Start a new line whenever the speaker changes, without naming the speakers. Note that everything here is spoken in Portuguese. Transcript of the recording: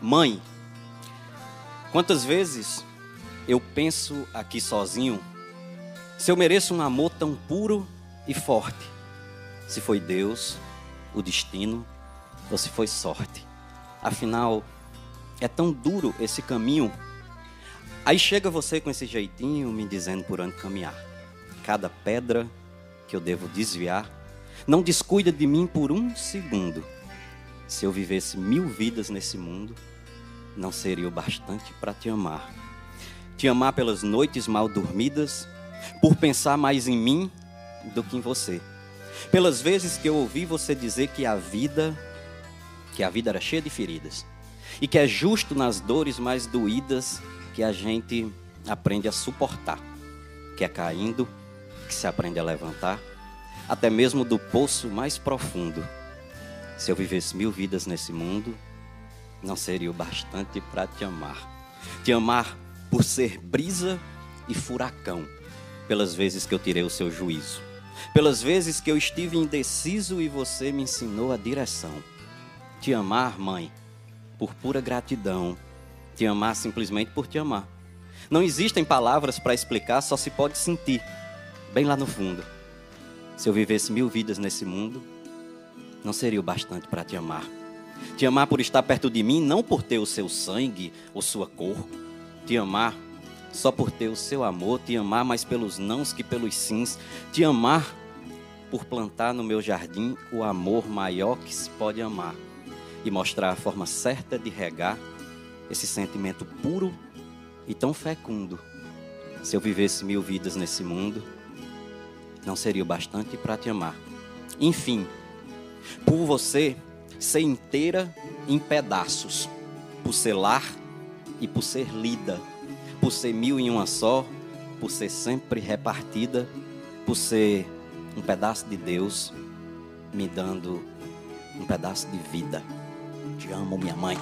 Mãe, quantas vezes eu penso aqui sozinho se eu mereço um amor tão puro e forte? Se foi Deus, o destino, ou se foi sorte? Afinal, é tão duro esse caminho. Aí chega você com esse jeitinho me dizendo por onde caminhar. Cada pedra que eu devo desviar, não descuida de mim por um segundo. Se eu vivesse mil vidas nesse mundo, não seria o bastante para te amar. Te amar pelas noites mal dormidas, por pensar mais em mim do que em você. Pelas vezes que eu ouvi você dizer que a vida, que a vida era cheia de feridas, e que é justo nas dores mais doídas que a gente aprende a suportar, que é caindo que se aprende a levantar, até mesmo do poço mais profundo se eu vivesse mil vidas nesse mundo, não seria o bastante para te amar. Te amar por ser brisa e furacão, pelas vezes que eu tirei o seu juízo, pelas vezes que eu estive indeciso e você me ensinou a direção. Te amar, mãe, por pura gratidão. Te amar simplesmente por te amar. Não existem palavras para explicar, só se pode sentir, bem lá no fundo. Se eu vivesse mil vidas nesse mundo, não seria o bastante para te amar. Te amar por estar perto de mim, não por ter o seu sangue ou sua cor. Te amar só por ter o seu amor. Te amar mais pelos nãos que pelos sims. Te amar por plantar no meu jardim o amor maior que se pode amar. E mostrar a forma certa de regar esse sentimento puro e tão fecundo. Se eu vivesse mil vidas nesse mundo, não seria o bastante para te amar. Enfim, por você ser inteira em pedaços, por ser lar e por ser lida, por ser mil em uma só, por ser sempre repartida, por ser um pedaço de Deus me dando um pedaço de vida. Te amo, minha mãe.